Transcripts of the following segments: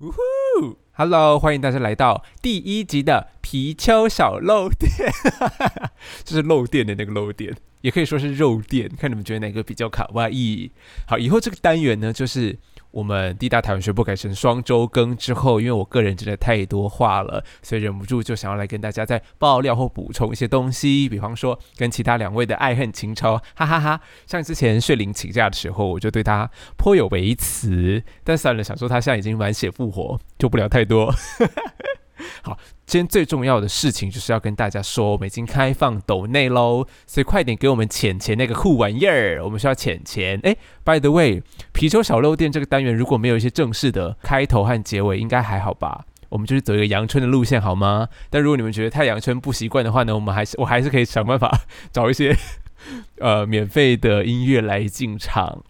呜呼！Hello，欢迎大家来到第一集的皮丘小漏电，就是漏电的那个漏电，也可以说是肉电，看你们觉得哪个比较卡哇伊。好，以后这个单元呢，就是。我们地大台湾学部改成双周更之后，因为我个人真的太多话了，所以忍不住就想要来跟大家再爆料或补充一些东西。比方说，跟其他两位的爱恨情仇，哈哈哈。像之前血灵请假的时候，我就对他颇有微词，但算了，想说他现在已经满血复活，就不聊太多。好，今天最重要的事情就是要跟大家说，我们已经开放抖内喽，所以快点给我们钱钱那个酷玩意儿，我们需要钱钱。哎，By the way，皮丘小肉店这个单元如果没有一些正式的开头和结尾，应该还好吧？我们就是走一个阳春的路线，好吗？但如果你们觉得太阳春不习惯的话呢，我们还是我还是可以想办法找一些 呃免费的音乐来进场。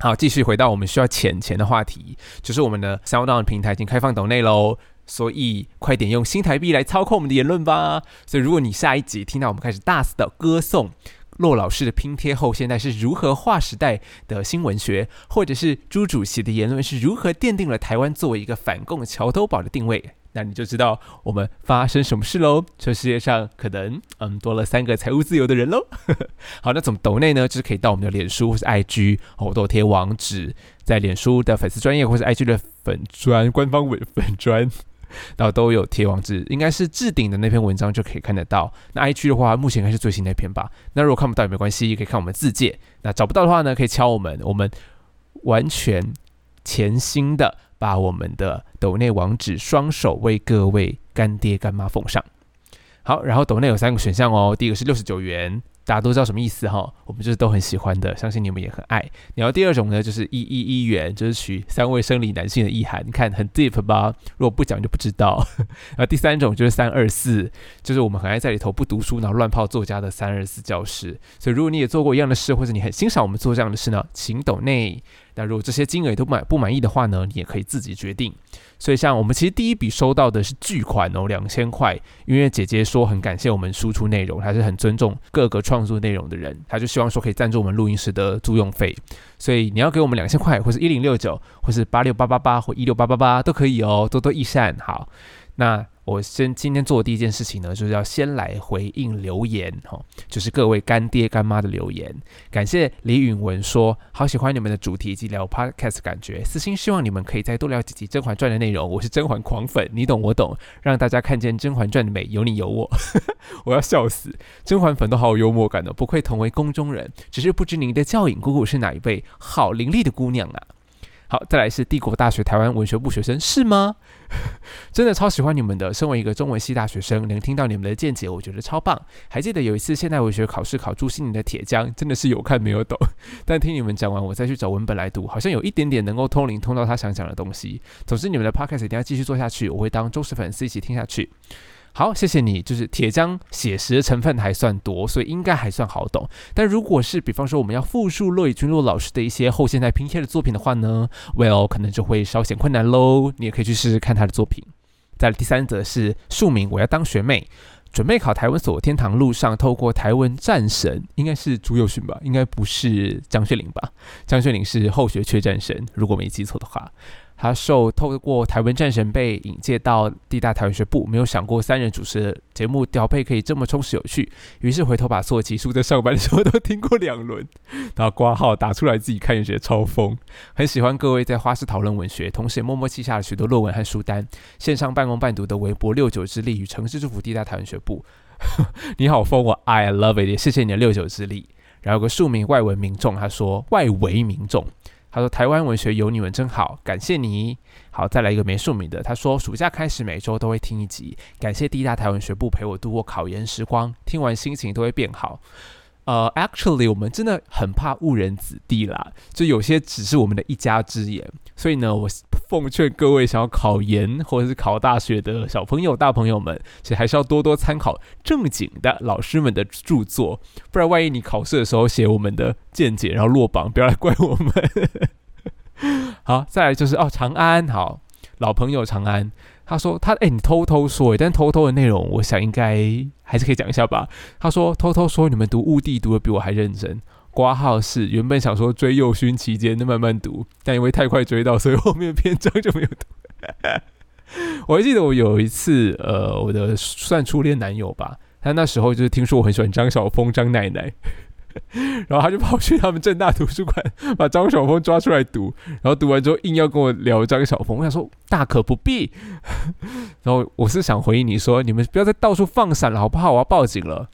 好，继续回到我们需要钱钱的话题，就是我们的 SoundOn 平台已经开放抖内喽。所以快点用新台币来操控我们的言论吧！所以如果你下一集听到我们开始大肆的歌颂骆老师的拼贴后现代是如何划时代的新文学，或者是朱主席的言论是如何奠定了台湾作为一个反共桥头堡的定位，那你就知道我们发生什么事喽！这世界上可能嗯多了三个财务自由的人喽！好，那怎么抖内呢？就是可以到我们的脸书或是 IG，我都贴网址在脸书的粉丝专业或是 IG 的粉专官方粉粉专。然后都有贴网址，应该是置顶的那篇文章就可以看得到。那 I G 的话，目前应该是最新那篇吧。那如果看不到也没关系，可以看我们自介。那找不到的话呢，可以敲我们，我们完全潜心的把我们的抖内网址双手为各位干爹干妈奉上。好，然后抖内有三个选项哦，第一个是六十九元。大家都知道什么意思哈，我们就是都很喜欢的，相信你们也很爱。然后第二种呢，就是一一一元，就是取三位生理男性的意涵，你看很 deep 吧？如果不讲就不知道。然后第三种就是三二四，就是我们很爱在里头不读书然后乱泡作家的三二四教室。所以如果你也做过一样的事，或者你很欣赏我们做这样的事呢，请抖内。那如果这些金额都满不满意的话呢，你也可以自己决定。所以像我们其实第一笔收到的是巨款哦，两千块，因为姐姐说很感谢我们输出内容，她是很尊重各个创作内容的人，她就希望说可以赞助我们录音室的租用费。所以你要给我们两千块，或是一零六九，或是八六八八八，或一六八八八都可以哦，多多益善。好，那。我先今天做的第一件事情呢，就是要先来回应留言，哈，就是各位干爹干妈的留言。感谢李允文说，好喜欢你们的主题以及聊 podcast 感觉，私心希望你们可以再多聊几集《甄嬛传》的内容。我是甄嬛狂粉，你懂我懂，让大家看见《甄嬛传》的美，有你有我，我要笑死！甄嬛粉都好有幽默感的，不愧同为宫中人，只是不知您的教引姑姑是哪一位好伶俐的姑娘啊！好，再来是帝国大学台湾文学部学生，是吗？真的超喜欢你们的。身为一个中文系大学生，能听到你们的见解，我觉得超棒。还记得有一次现代文学考试考朱心宁的《铁匠》，真的是有看没有懂。但听你们讲完，我再去找文本来读，好像有一点点能够通灵，通到他想讲的东西。总之，你们的 podcast 一定要继续做下去，我会当忠实粉丝一起听下去。好，谢谢你。就是铁浆写实的成分还算多，所以应该还算好懂。但如果是比方说我们要复述骆以军骆老师的一些后现代拼贴的作品的话呢，Well 可能就会稍显困难喽。你也可以去试试看他的作品。再来第三则是庶民，我要当学妹，准备考台湾所天堂路上，透过台湾战神，应该是朱佑勋吧，应该不是张学林吧？张学林是后学缺战神，如果没记错的话。他受透过台湾战神被引介到地大台湾学部，没有想过三人主持的节目调配可以这么充实有趣，于是回头把所有集数在上班的时候都听过两轮，然后挂号打出来自己看也觉得超疯，很喜欢各位在花式讨论文学，同时也默默记下了许多论文和书单，线上半工半读的微博六九之力与城市祝福地大台湾学部，你好疯我 I love it，谢谢你的六九之力。然后有个数名外文民众他说外围民众。他说：“台湾文学有你们真好，感谢你。好，再来一个没署名的。他说：暑假开始每周都会听一集，感谢第一大台文学部陪我度过考研时光，听完心情都会变好。”呃，actually，我们真的很怕误人子弟啦，就有些只是我们的一家之言。所以呢，我奉劝各位想要考研或者是考大学的小朋友、大朋友们，其实还是要多多参考正经的老师们的著作，不然万一你考试的时候写我们的见解，然后落榜，不要来怪我们。好，再来就是哦，长安，好，老朋友长安。他说：“他哎，你偷偷说，但偷偷的内容，我想应该还是可以讲一下吧。”他说：“偷偷说，你们读《物地》读的比我还认真。”挂号是原本想说追幼勋期间的慢慢读，但因为太快追到，所以后面篇章就没有读。我还记得我有一次，呃，我的算初恋男友吧，他那时候就是听说我很喜欢张晓峰张奶奶，然后他就跑去他们正大图书馆 把张晓峰抓出来读，然后读完之后硬要跟我聊张晓峰，我想说大可不必。然后我是想回应你说，你们不要再到处放闪了，好不好？我要报警了。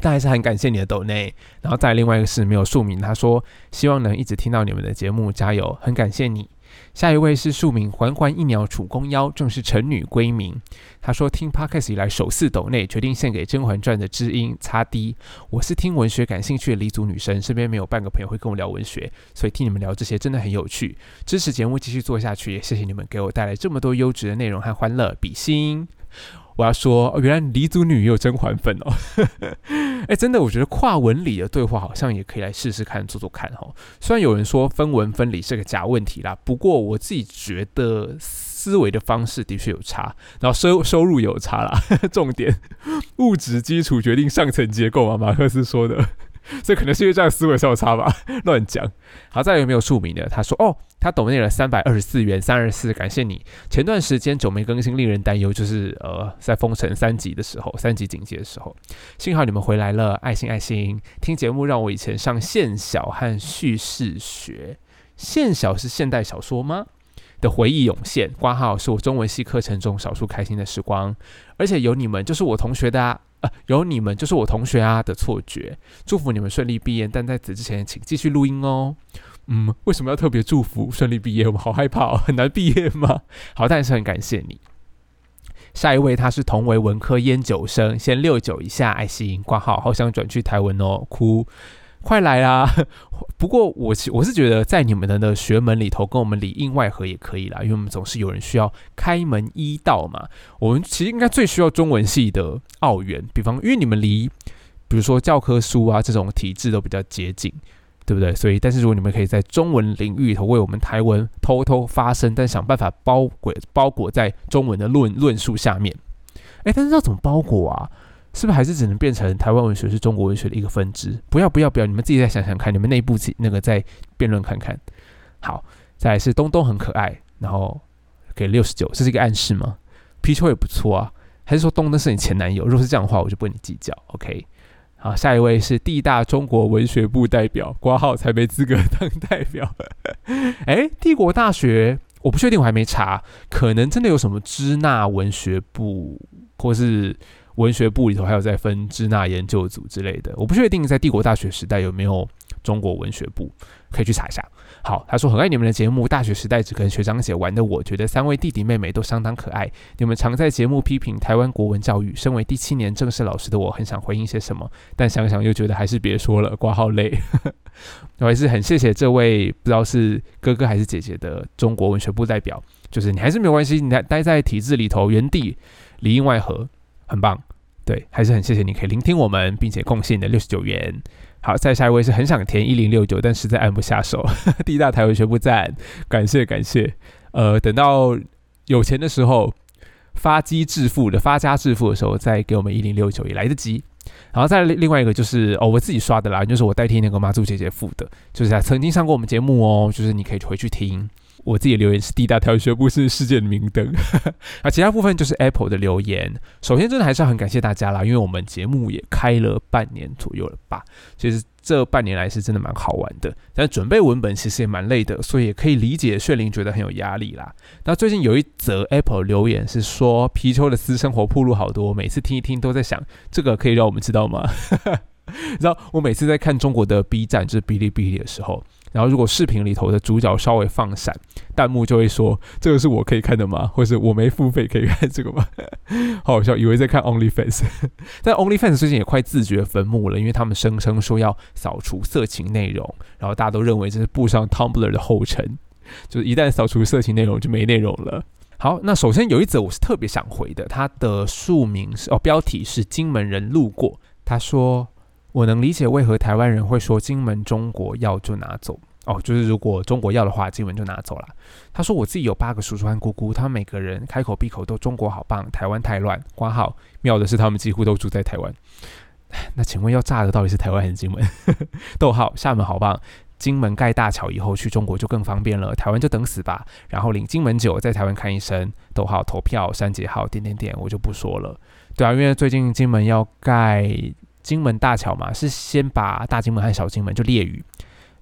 但还是很感谢你的抖内，然后再另外一个是没有署名，他说希望能一直听到你们的节目，加油，很感谢你。下一位是庶民环环一鸟楚公妖，正是臣女归名。他说听 podcast 以来首次抖内，决定献给《甄嬛传》的知音擦滴。我是听文学感兴趣的黎族女生，身边没有半个朋友会跟我聊文学，所以听你们聊这些真的很有趣。支持节目继续做下去，也谢谢你们给我带来这么多优质的内容和欢乐，比心。我要说，原来黎族女也有甄嬛粉哦。哎，真的，我觉得跨文理的对话好像也可以来试试看，做做看哈。虽然有人说分文分理是个假问题啦，不过我自己觉得思维的方式的确有差，然后收收入有差啦。重点，物质基础决定上层结构啊，马克思说的。所以可能是因为这样思维上有差吧，乱讲。好，再有没有署名的？他说：“哦，他抖内了三百二十四元，三二四，感谢你。前段时间久没更新，令人担忧，就是呃，在封城三级的时候，三级警戒的时候，幸好你们回来了，爱心爱心。听节目让我以前上现小和叙事学，现小是现代小说吗？的回忆涌现，挂号是我中文系课程中少数开心的时光，而且有你们就是我同学的啊。”呃，有你们就是我同学啊的错觉，祝福你们顺利毕业。但在此之前，请继续录音哦。嗯，为什么要特别祝福顺利毕业？我们好害怕，哦，很难毕业吗？好，但是很感谢你。下一位他是同为文科烟酒生，先六九一下爱心挂号，好想转去台文哦，哭。快来啊！不过我我是觉得，在你们的的学门里头，跟我们里应外合也可以啦，因为我们总是有人需要开门一道嘛。我们其实应该最需要中文系的澳元，比方因为你们离，比如说教科书啊这种体制都比较接近，对不对？所以，但是如果你们可以在中文领域里头为我们台文偷偷发声，但想办法包裹包裹在中文的论论述下面，哎，但是要怎么包裹啊？是不是还是只能变成台湾文学是中国文学的一个分支？不要不要不要！你们自己再想想看，你们内部那个再辩论看看。好，再来是东东很可爱，然后给六十九，这是一个暗示吗？皮球也不错啊，还是说东东是你前男友？如果是这样的话，我就不跟你计较。OK，好，下一位是地大中国文学部代表，挂号才没资格当代表。哎，帝国大学，我不确定，我还没查，可能真的有什么支那文学部，或是。文学部里头还有在分支那研究组之类的，我不确定在帝国大学时代有没有中国文学部，可以去查一下。好，他说很爱你们的节目，大学时代只跟学长姐玩的，我觉得三位弟弟妹妹都相当可爱。你们常在节目批评台湾国文教育，身为第七年正式老师的我，很想回应些什么，但想想又觉得还是别说了，挂号累。我还是很谢谢这位不知道是哥哥还是姐姐的中国文学部代表，就是你还是没有关系，你待待在体制里头原地里应外合，很棒。对，还是很谢谢你可以聆听我们，并且贡献你的六十九元。好，再下一位是很想填一零六九，但实在按不下手。第一大台文学部赞，感谢感谢。呃，等到有钱的时候，发机致富的发家致富的时候，再给我们一零六九也来得及。然后再另外一个就是哦，我自己刷的啦，就是我代替那个妈祖姐姐付的，就是他曾经上过我们节目哦，就是你可以回去听。我自己的留言是第一大条学部是世界的明灯，啊，其他部分就是 Apple 的留言。首先，真的还是要很感谢大家啦，因为我们节目也开了半年左右了吧。其实这半年来是真的蛮好玩的，但准备文本其实也蛮累的，所以也可以理解炫灵觉得很有压力啦。那最近有一则 Apple 留言是说皮丘的私生活铺路好多，每次听一听都在想，这个可以让我们知道吗？然后我每次在看中国的 B 站，就是哔哩哔哩的时候。然后，如果视频里头的主角稍微放闪，弹幕就会说：“这个是我可以看的吗？或是我没付费可以看这个吗？” 好好笑，以为在看 OnlyFans。但 OnlyFans 最近也快自掘坟墓了，因为他们声称说要扫除色情内容，然后大家都认为这是步上 Tumblr 的后尘，就是一旦扫除色情内容就没内容了。好，那首先有一则我是特别想回的，它的署名是哦，标题是“金门人路过”，他说。我能理解为何台湾人会说金门中国要就拿走哦，就是如果中国要的话，金门就拿走了。他说我自己有八个叔叔和姑姑，他们每个人开口闭口都中国好棒，台湾太乱。挂号妙的是他们几乎都住在台湾。那请问要炸的到底是台湾还是金门？逗号厦门好棒，金门盖大桥以后去中国就更方便了，台湾就等死吧。然后领金门酒在台湾看医生，逗号投票删节号点点点，我就不说了。对啊，因为最近金门要盖金门大桥嘛，是先把大金门和小金门就列屿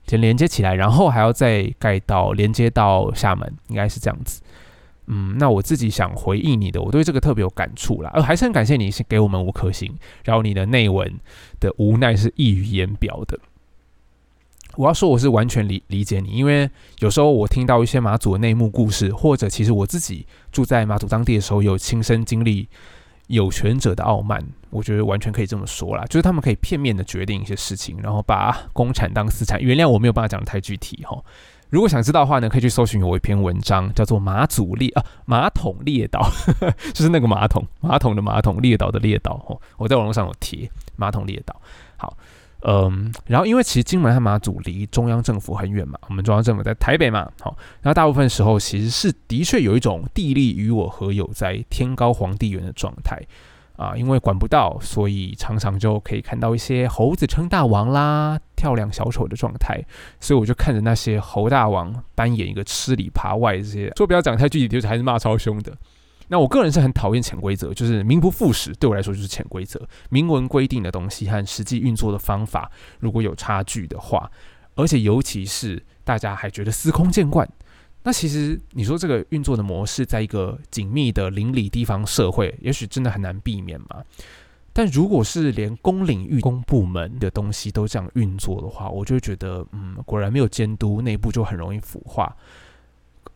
先连接起来，然后还要再盖到连接到厦门，应该是这样子。嗯，那我自己想回应你的，我对这个特别有感触啦，呃，还是很感谢你给我们五颗星，然后你的内文的无奈是溢于言表的。我要说，我是完全理理解你，因为有时候我听到一些马祖的内幕故事，或者其实我自己住在马祖当地的时候，有亲身经历有权者的傲慢，我觉得完全可以这么说啦，就是他们可以片面的决定一些事情，然后把公产当私产。原谅我没有办法讲的太具体哈。如果想知道的话呢，可以去搜寻我一篇文章，叫做《马祖列啊马桶列岛》，就是那个马桶马桶的马桶列岛的列岛哦。我在网络上有贴马桶列岛。好。嗯，然后因为其实金门和马祖离中央政府很远嘛，我们中央政府在台北嘛，好，然后大部分时候其实是的确有一种地利与我何有在天高皇帝远的状态啊，因为管不到，所以常常就可以看到一些猴子称大王啦，跳梁小丑的状态，所以我就看着那些猴大王扮演一个吃里扒外这些，说不要讲太具体，就是还是骂超凶的。那我个人是很讨厌潜规则，就是名不副实，对我来说就是潜规则。明文规定的东西和实际运作的方法如果有差距的话，而且尤其是大家还觉得司空见惯，那其实你说这个运作的模式，在一个紧密的邻里地方社会，也许真的很难避免嘛。但如果是连公领域、公部门的东西都这样运作的话，我就觉得，嗯，果然没有监督，内部就很容易腐化。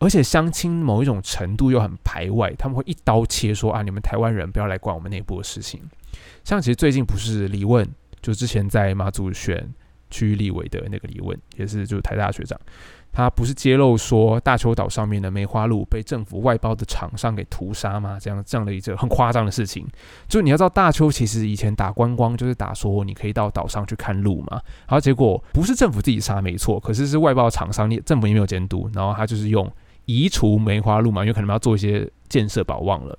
而且相亲某一种程度又很排外，他们会一刀切说啊，你们台湾人不要来管我们内部的事情。像其实最近不是李问，就之前在马祖选区域立委的那个李问，也是就是台大学长，他不是揭露说大邱岛上面的梅花鹿被政府外包的厂商给屠杀吗？这样这样的一个很夸张的事情。就你要知道，大邱其实以前打观光就是打说你可以到岛上去看鹿嘛，然后结果不是政府自己杀没错，可是是外包厂商，你政府也没有监督，然后他就是用。移除梅花鹿嘛，因为可能要做一些建设，保忘了。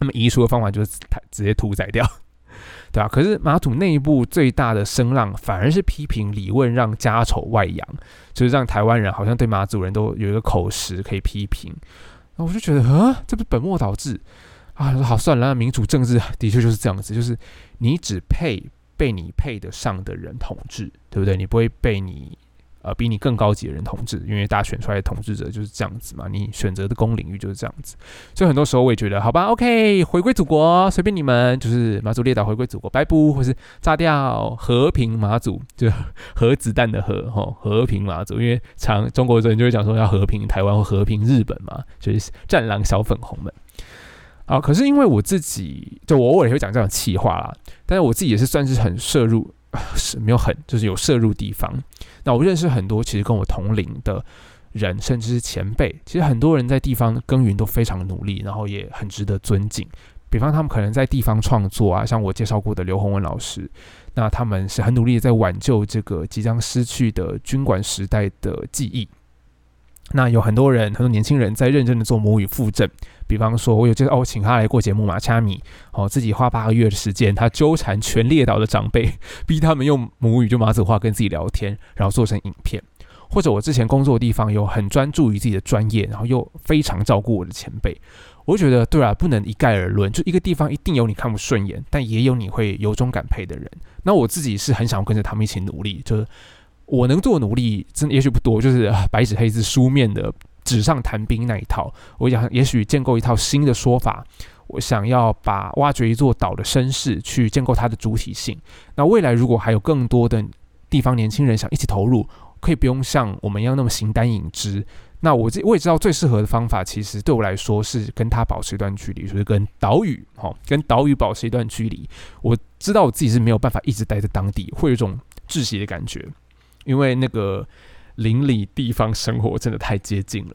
那么移除的方法就是直接屠宰掉，对吧？可是马祖内部最大的声浪反而是批评李问让家丑外扬，就是让台湾人好像对马祖人都有一个口实可以批评。那我就觉得，啊，这不是本末倒置啊！好算了，民主政治 的确就是这样子，就是你只配被你配得上的人统治，对不对？你不会被你。呃，比你更高级的人统治，因为大家选出来的统治者就是这样子嘛。你选择的公领域就是这样子，所以很多时候我也觉得，好吧，OK，回归祖国，随便你们，就是马祖列岛回归祖国，拜不，或是炸掉和平马祖，就核子弹的核，吼，和平马祖，因为常中国人就会讲说要和平台湾或和平日本嘛，就是战狼小粉红们。啊，可是因为我自己，就我偶尔也会讲这样气话啦，但是我自己也是算是很摄入。是没有很，就是有摄入地方。那我认识很多其实跟我同龄的人，甚至是前辈。其实很多人在地方耕耘都非常努力，然后也很值得尊敬。比方他们可能在地方创作啊，像我介绍过的刘洪文老师，那他们是很努力在挽救这个即将失去的军管时代的记忆。那有很多人，很多年轻人在认真的做母语复振。比方说，我有介绍哦，请他来过节目嘛，掐米哦，自己花八个月的时间，他纠缠全列岛的长辈，逼他们用母语就马祖话跟自己聊天，然后做成影片。或者我之前工作的地方有很专注于自己的专业，然后又非常照顾我的前辈，我觉得对啊，不能一概而论，就一个地方一定有你看不顺眼，但也有你会由衷感佩的人。那我自己是很想跟着他们一起努力，就是我能做的努力，真的也许不多，就是白纸黑字书面的。纸上谈兵那一套，我想也许建构一套新的说法。我想要把挖掘一座岛的身世去建构它的主体性。那未来如果还有更多的地方年轻人想一起投入，可以不用像我们一样那么形单影只。那我这我也知道最适合的方法，其实对我来说是跟他保持一段距离，就是跟岛屿哈，跟岛屿保持一段距离。我知道我自己是没有办法一直待在当地，会有一种窒息的感觉，因为那个。邻里地方生活真的太接近了，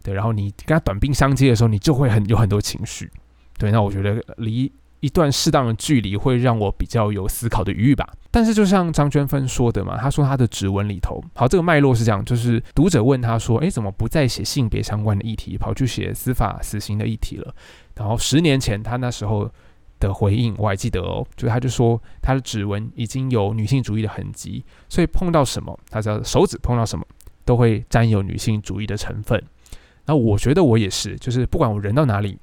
对，然后你跟他短兵相接的时候，你就会很有很多情绪，对，那我觉得离一段适当的距离会让我比较有思考的余裕吧。但是就像张娟芬说的嘛，她说她的指纹里头，好，这个脉络是这样，就是读者问他说，诶，怎么不再写性别相关的议题，跑去写司法死刑的议题了？然后十年前他那时候的回应我还记得哦，就是他就说他的指纹已经有女性主义的痕迹，所以碰到什么，他的手指碰到什么都会沾有女性主义的成分。那我觉得我也是，就是不管我人到哪里。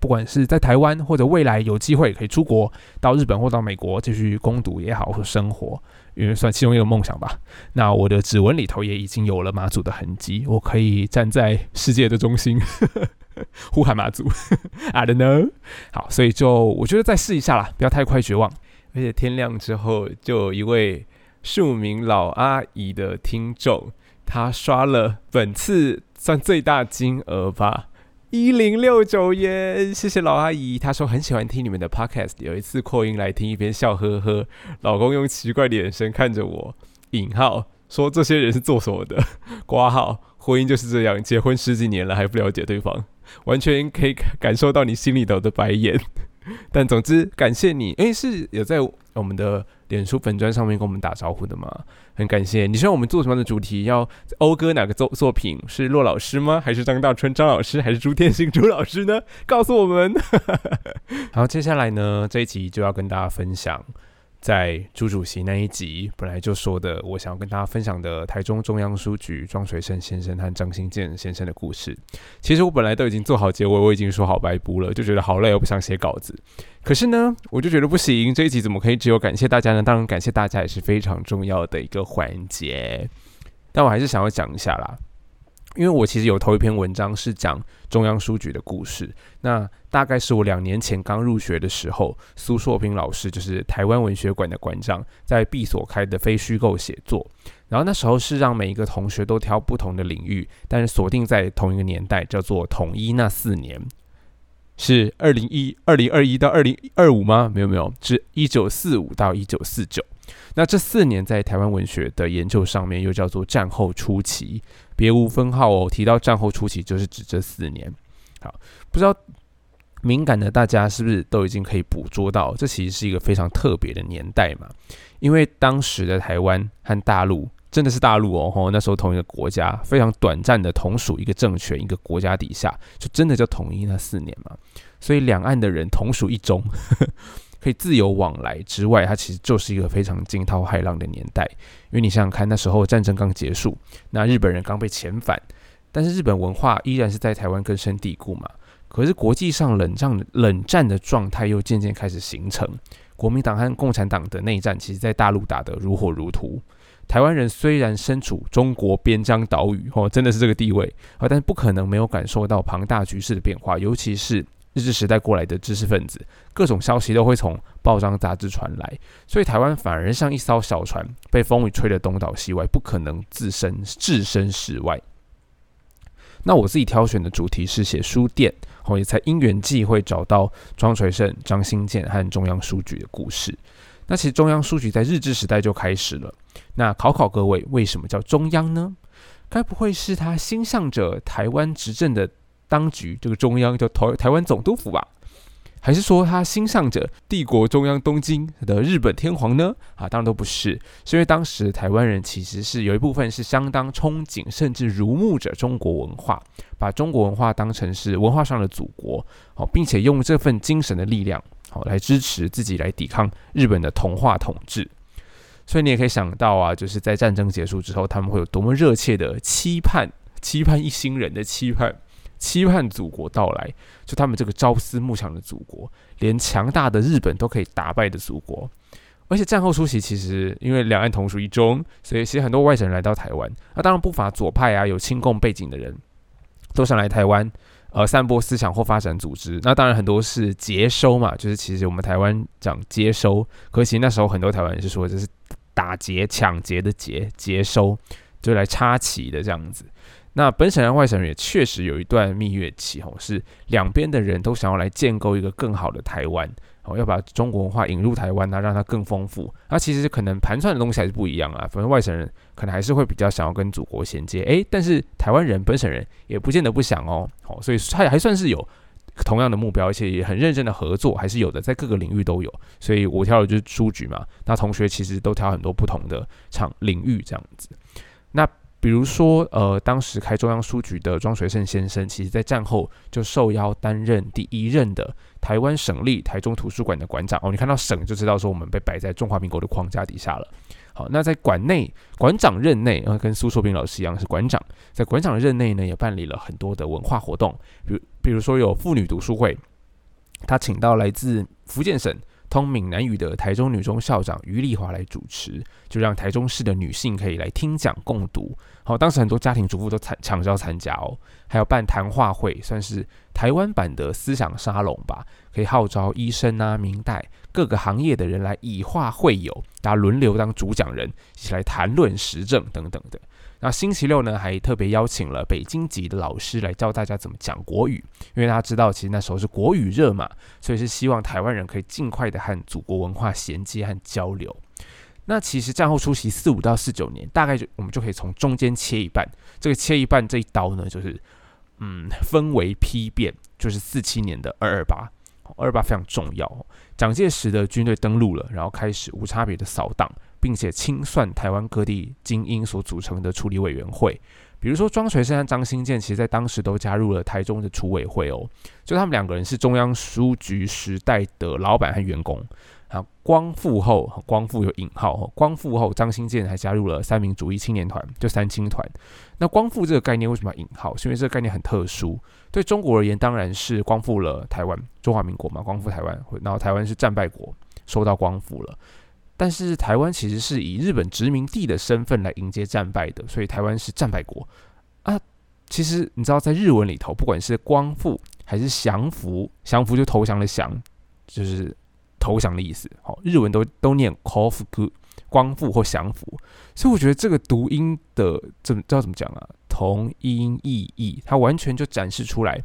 不管是在台湾，或者未来有机会可以出国到日本或到美国继续攻读也好，或生活，因为算其中一个梦想吧。那我的指纹里头也已经有了马祖的痕迹，我可以站在世界的中心 呼喊马祖。I don't know。好，所以就我觉得再试一下啦，不要太快绝望。而且天亮之后，就有一位庶民老阿姨的听众，她刷了本次算最大金额吧。一零六九元，谢谢老阿姨。她说很喜欢听你们的 podcast，有一次扩音来听，一边笑呵呵。老公用奇怪的眼神看着我，引号说这些人是做什么的？挂号婚姻就是这样，结婚十几年了还不了解对方，完全可以感受到你心里头的白眼。但总之感谢你，诶，是有在我们的。脸书粉砖上面跟我们打招呼的吗？很感谢你。希望我们做什么样的主题？要讴歌哪个作作品？是骆老师吗？还是张大春张老师？还是朱天心朱老师呢？告诉我们。好，接下来呢，这一集就要跟大家分享。在朱主席那一集本来就说的，我想要跟大家分享的台中中央书局庄水胜先生和张新建先生的故事。其实我本来都已经做好结尾，我已经说好白布了，就觉得好累，我不想写稿子。可是呢，我就觉得不行，这一集怎么可以只有感谢大家呢？当然，感谢大家也是非常重要的一个环节。但我还是想要讲一下啦。因为我其实有投一篇文章是讲中央书局的故事，那大概是我两年前刚入学的时候，苏硕平老师就是台湾文学馆的馆长，在闭所开的非虚构写作，然后那时候是让每一个同学都挑不同的领域，但是锁定在同一个年代，叫做统一那四年，是二零一二零二一到二零二五吗？没有没有，是一九四五到一九四九。那这四年在台湾文学的研究上面，又叫做战后初期，别无分号哦。提到战后初期，就是指这四年。好，不知道敏感的大家是不是都已经可以捕捉到，这其实是一个非常特别的年代嘛？因为当时的台湾和大陆真的是大陆哦，吼，那时候同一个国家，非常短暂的同属一个政权、一个国家底下，就真的叫统一那四年嘛。所以两岸的人同属一中。可以自由往来之外，它其实就是一个非常惊涛骇浪的年代。因为你想想看，那时候战争刚结束，那日本人刚被遣返，但是日本文化依然是在台湾根深蒂固嘛。可是国际上冷战冷战的状态又渐渐开始形成，国民党和共产党的内战，其实在大陆打得如火如荼。台湾人虽然身处中国边疆岛屿，哦，真的是这个地位啊，但是不可能没有感受到庞大局势的变化，尤其是。日治时代过来的知识分子，各种消息都会从报章杂志传来，所以台湾反而像一艘小船，被风雨吹得东倒西歪，不可能置身置身事外。那我自己挑选的主题是写书店，后也才因缘际会找到庄垂胜、张新建和中央书局的故事。那其实中央书局在日治时代就开始了。那考考各位，为什么叫中央呢？该不会是他心向着台湾执政的？当局这个中央叫台台湾总督府吧，还是说他心向着帝国中央东京的日本天皇呢？啊，当然都不是，是因为当时台湾人其实是有一部分是相当憧憬甚至如慕着中国文化，把中国文化当成是文化上的祖国，好，并且用这份精神的力量，好来支持自己来抵抗日本的同化统治。所以你也可以想到啊，就是在战争结束之后，他们会有多么热切的期盼，期盼一心人的期盼。期盼祖国到来，就他们这个朝思暮想的祖国，连强大的日本都可以打败的祖国。而且战后初期，其实因为两岸同属一中，所以其实很多外省人来到台湾。那当然不乏左派啊，有亲共背景的人，都想来台湾，呃，散播思想或发展组织。那当然很多是接收嘛，就是其实我们台湾讲接收，可其实那时候很多台湾人是说这是打劫、抢劫的劫，接收就来插旗的这样子。那本省人、外省人也确实有一段蜜月期，吼，是两边的人都想要来建构一个更好的台湾，哦，要把中国文化引入台湾，那让它更丰富。那其实可能盘算的东西还是不一样啊。反正外省人可能还是会比较想要跟祖国衔接，诶，但是台湾人、本省人也不见得不想哦，好，所以他还算是有同样的目标，而且也很认真的合作，还是有的，在各个领域都有。所以我挑的就是书局嘛，那同学其实都挑很多不同的场领域这样子。那比如说，呃，当时开中央书局的庄水胜先生，其实在战后就受邀担任第一任的台湾省立台中图书馆的馆长。哦，你看到省就知道说我们被摆在中华民国的框架底下了。好，那在馆内馆长任内，呃，跟苏硕斌老师一样是馆长，在馆长任内呢，也办理了很多的文化活动，比如比如说有妇女读书会，他请到来自福建省。通闽南语的台中女中校长于丽华来主持，就让台中市的女性可以来听讲共读。好，当时很多家庭主妇都参抢着参加哦，还有办谈话会，算是台湾版的思想沙龙吧，可以号召医生啊、明代各个行业的人来以话会友，大家轮流当主讲人，一起来谈论时政等等的。那星期六呢，还特别邀请了北京籍的老师来教大家怎么讲国语，因为大家知道，其实那时候是国语热嘛，所以是希望台湾人可以尽快的和祖国文化衔接和交流。那其实战后初期四五到四九年，大概就我们就可以从中间切一半，这个切一半这一刀呢，就是嗯分为批变，就是四七年的二二八，二二八非常重要，蒋介石的军队登陆了，然后开始无差别的扫荡。并且清算台湾各地精英所组成的处理委员会，比如说庄垂生和张新建，其实在当时都加入了台中的处委会哦。就他们两个人是中央书局时代的老板和员工啊。光复后，光复有引号，光复后张新建还加入了三民主义青年团，就三青团。那光复这个概念为什么要引号？是因为这个概念很特殊，对中国而言当然是光复了台湾，中华民国嘛，光复台湾，然后台湾是战败国，受到光复了。但是台湾其实是以日本殖民地的身份来迎接战败的，所以台湾是战败国啊。其实你知道，在日文里头，不管是光复还是降服，降服就投降的降，就是投降的意思。好，日文都都念 “kofu”，光复或降服。所以我觉得这个读音的怎么知道怎么讲啊？同音异义，它完全就展示出来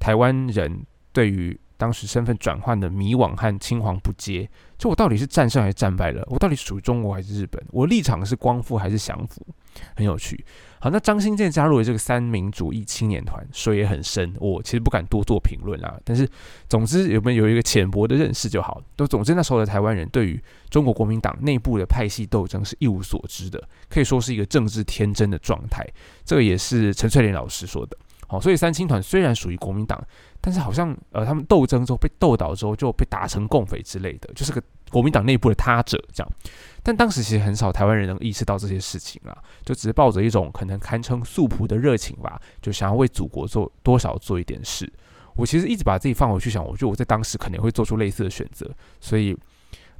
台湾人对于。当时身份转换的迷惘和青黄不接，就我到底是战胜还是战败了？我到底属于中国还是日本？我立场是光复还是降服？很有趣。好，那张新建加入了这个三民主义青年团，水也很深。我其实不敢多做评论啊，但是总之有没有有一个浅薄的认识就好。都总之那时候的台湾人对于中国国民党内部的派系斗争是一无所知的，可以说是一个政治天真的状态。这个也是陈翠莲老师说的。好，所以三青团虽然属于国民党，但是好像呃，他们斗争之后被斗倒之后就被打成共匪之类的，就是个国民党内部的他者这样。但当时其实很少台湾人能意识到这些事情啊，就只是抱着一种可能堪称素朴的热情吧，就想要为祖国做多少做一点事。我其实一直把自己放回去想，我觉得我在当时肯定会做出类似的选择。所以，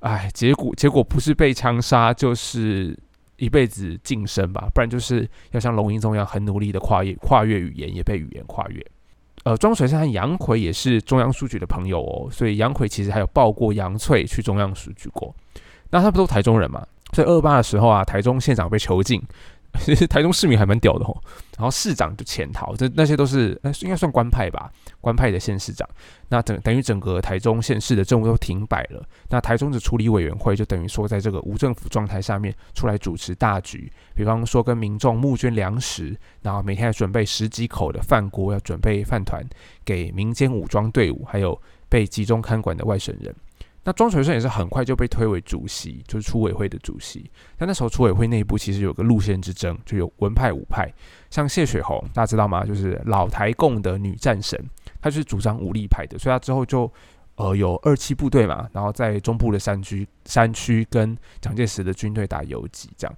哎，结果结果不是被枪杀，就是。一辈子晋升吧，不然就是要像龙应宗一样很努力的跨越跨越语言，也被语言跨越。呃，庄水生和杨奎也是中央书局的朋友哦，所以杨奎其实还有抱过杨翠去中央书局过。那他不都台中人嘛？所以二八的时候啊，台中县长被囚禁。其实台中市民还蛮屌的吼，然后市长就潜逃，这那些都是那应该算官派吧，官派的县市长。那等等于整个台中县市的政务都停摆了。那台中的处理委员会就等于说在这个无政府状态下面出来主持大局，比方说跟民众募捐粮食，然后每天要准备十几口的饭锅，要准备饭团给民间武装队伍，还有被集中看管的外省人。那庄水生也是很快就被推为主席，就是出委会的主席。但那时候出委会内部其实有个路线之争，就有文派、武派。像谢雪红，大家知道吗？就是老台共的女战神，她就是主张武力派的，所以她之后就呃有二七部队嘛，然后在中部的山区山区跟蒋介石的军队打游击这样。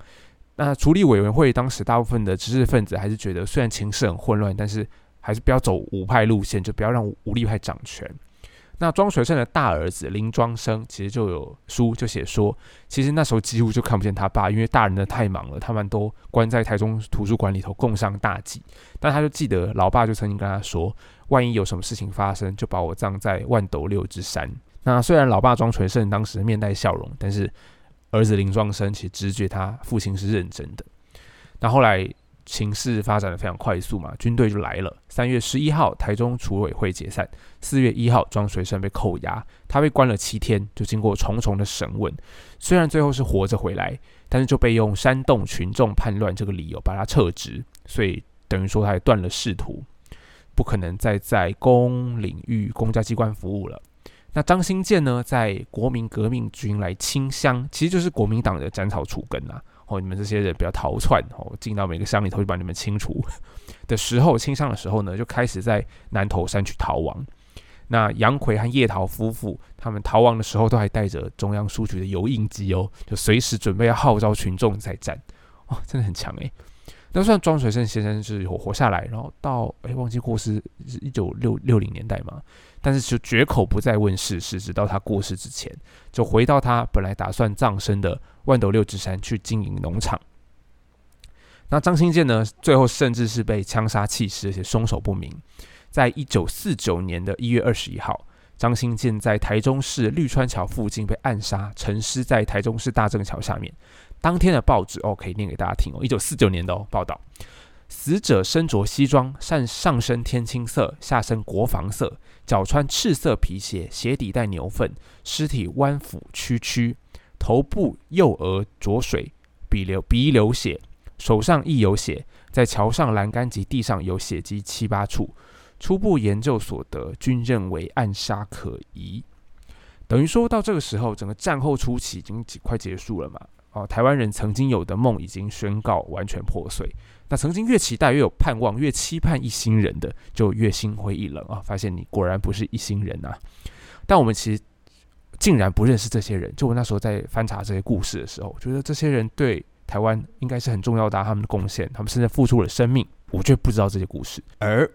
那处理委员会当时大部分的知识分子还是觉得，虽然情势很混乱，但是还是不要走武派路线，就不要让武力派掌权。那庄水胜的大儿子林庄生其实就有书就写说，其实那时候几乎就看不见他爸，因为大人的太忙了，他们都关在台中图书馆里头共商大计。但他就记得老爸就曾经跟他说，万一有什么事情发生，就把我葬在万斗六之山。那虽然老爸庄水胜当时面带笑容，但是儿子林庄生其实直觉他父亲是认真的。那后来。情势发展的非常快速嘛，军队就来了。三月十一号，台中储委会解散。四月一号，庄水生被扣押，他被关了七天，就经过重重的审问。虽然最后是活着回来，但是就被用煽动群众叛乱这个理由把他撤职，所以等于说他也断了仕途，不可能再在公领域、公家机关服务了。那张新建呢，在国民革命军来清乡，其实就是国民党的斩草除根啊。哦，你们这些人不要逃窜哦，进到每个乡里头就把你们清除的时候，清乡的时候呢，就开始在南头山区逃亡。那杨奎和叶桃夫妇他们逃亡的时候，都还带着中央书局的油印机哦，就随时准备要号召群众再战。哦，真的很强诶。那算庄水胜先生是有活下来，然后到哎忘记过世是一九六六零年代嘛，但是就绝口不再问世事，直到他过世之前，就回到他本来打算葬身的万斗六之山去经营农场。那张新建呢，最后甚至是被枪杀弃尸，而且凶手不明。在一九四九年的一月二十一号，张新建在台中市绿川桥附近被暗杀，沉尸在台中市大正桥下面。当天的报纸哦，可以念给大家听哦。一九四九年的哦报道，死者身着西装，上上身天青色，下身国防色，脚穿赤色皮鞋，鞋底带牛粪，尸体弯俯屈曲，头部右额着水，鼻流鼻流血，手上亦有血，在桥上栏杆及地上有血迹七八处。初步研究所得，均认为暗杀可疑。等于说到这个时候，整个战后初期已经快结束了嘛。哦，台湾人曾经有的梦已经宣告完全破碎。那曾经越期待、越有盼望、越期盼一心人的，就越心灰意冷啊！发现你果然不是一心人呐。但我们其实竟然不认识这些人。就我那时候在翻查这些故事的时候，觉得这些人对台湾应该是很重要的，他们的贡献，他们甚至付出了生命，我却不知道这些故事。而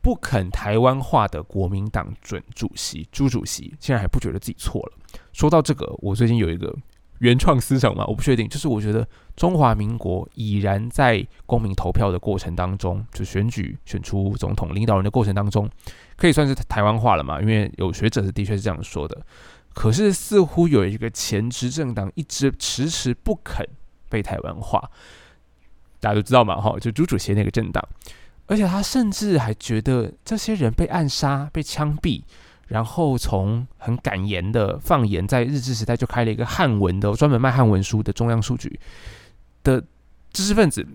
不肯台湾化的国民党准主席朱主席，竟然还不觉得自己错了。说到这个，我最近有一个。原创思想嘛，我不确定。就是我觉得中华民国已然在公民投票的过程当中，就选举选出总统领导人的过程当中，可以算是台湾化了嘛？因为有学者是的确是这样说的。可是似乎有一个前执政党一直迟迟不肯被台湾化，大家都知道嘛？哈，就朱主席那个政党，而且他甚至还觉得这些人被暗杀、被枪毙。然后从很敢言的放言，在日治时代就开了一个汉文的专门卖汉文书的中央书局的知识分子，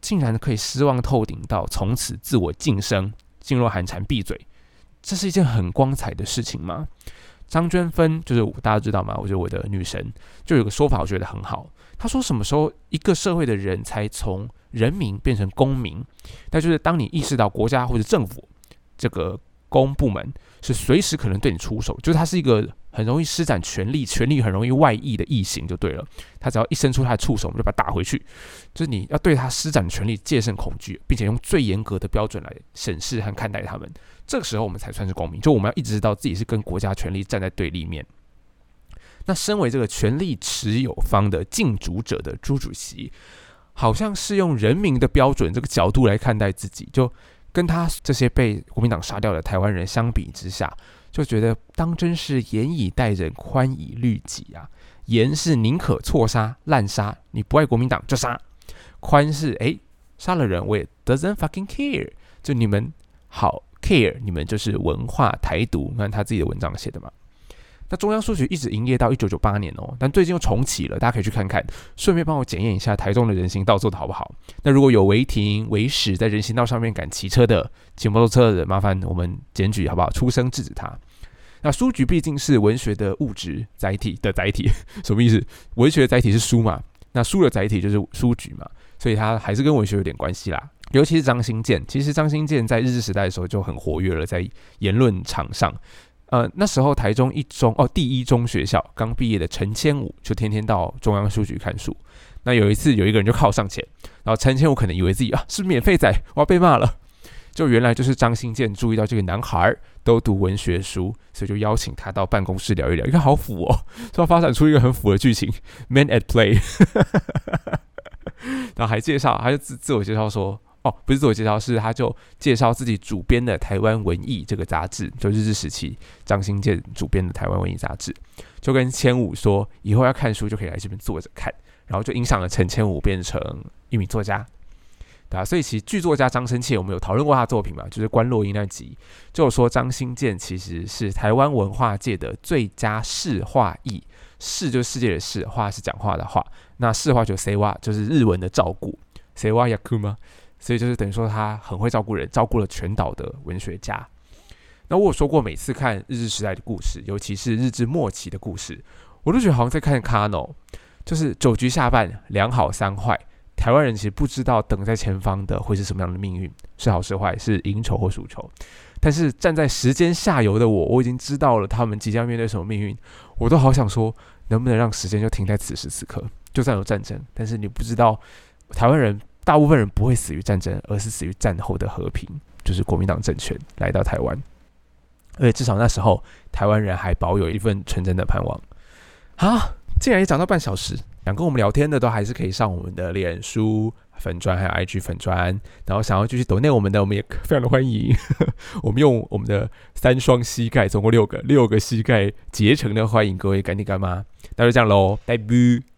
竟然可以失望透顶到从此自我晋升，噤若寒蝉闭嘴，这是一件很光彩的事情吗？张娟芬就是大家知道吗？我觉得我的女神就有个说法，我觉得很好。她说什么时候一个社会的人才从人民变成公民？那就是当你意识到国家或者政府这个。公部门是随时可能对你出手，就是它是一个很容易施展权力、权力很容易外溢的异形，就对了。他只要一伸出他的触手，我们就把他打回去。就是你要对他施展权力，戒慎恐惧，并且用最严格的标准来审视和看待他们。这个时候，我们才算是公民。就我们要一直知道自己是跟国家权力站在对立面。那身为这个权力持有方的竞逐者的朱主席，好像是用人民的标准这个角度来看待自己，就。跟他这些被国民党杀掉的台湾人相比之下，就觉得当真是严以待人，宽以律己啊。严是宁可错杀滥杀，你不爱国民党就杀；宽是哎杀了人我也 doesn't fucking care，就你们好 care，你们就是文化台独。你看他自己的文章写的嘛。那中央书局一直营业到一九九八年哦，但最近又重启了，大家可以去看看，顺便帮我检验一下台中的人行道做的好不好。那如果有违停、违驶在人行道上面敢骑车的、骑摩托车的人，麻烦我们检举好不好？出声制止他。那书局毕竟是文学的物质载体的载体，什么意思？文学的载体是书嘛？那书的载体就是书局嘛？所以它还是跟文学有点关系啦。尤其是张新建，其实张新建在日治时代的时候就很活跃了，在言论场上。呃，那时候台中一中哦，第一中学校刚毕业的陈千武就天天到中央书局看书。那有一次有一个人就靠上前，然后陈千武可能以为自己啊是免费仔，我要被骂了。就原来就是张新建注意到这个男孩都读文学书，所以就邀请他到办公室聊一聊。你看好腐哦，说发展出一个很腐的剧情，Man at Play。然后还介绍，还就自自我介绍说。哦，不是自我介绍，是他就介绍自己主编的《台湾文艺》这个杂志，就日治时期张新建主编的《台湾文艺》杂志，就跟千武说，以后要看书就可以来这边坐着看，然后就影响了陈千武变成一名作家，对吧？所以其实剧作家张生切，我们有讨论过他的作品嘛？就是关洛英那集，就说张新建其实是台湾文化界的最佳世话艺，世就是世界的世，话是讲话的话，那世话就 say 话，就是日文的照顾，say 话 yaku 吗？所以就是等于说他很会照顾人，照顾了全岛的文学家。那我有说过，每次看日治时代的故事，尤其是日治末期的故事，我都觉得好像在看卡诺。就是九局下半两好三坏，台湾人其实不知道等在前方的会是什么样的命运，是好是坏，是赢球或输球。但是站在时间下游的我，我已经知道了他们即将面对什么命运，我都好想说，能不能让时间就停在此时此刻？就算有战争，但是你不知道，台湾人大部分人不会死于战争，而是死于战后的和平，就是国民党政权来到台湾，而且至少那时候台湾人还保有一份纯真的盼望。好，竟然也讲到半小时，想跟我们聊天的都还是可以上我们的脸书。粉砖还有 IG 粉砖，然后想要继续抖内我们的，我们也非常的欢迎。我们用我们的三双膝盖，总共六个六个膝盖结成的欢迎各位干爹干妈。那就这样喽，拜拜。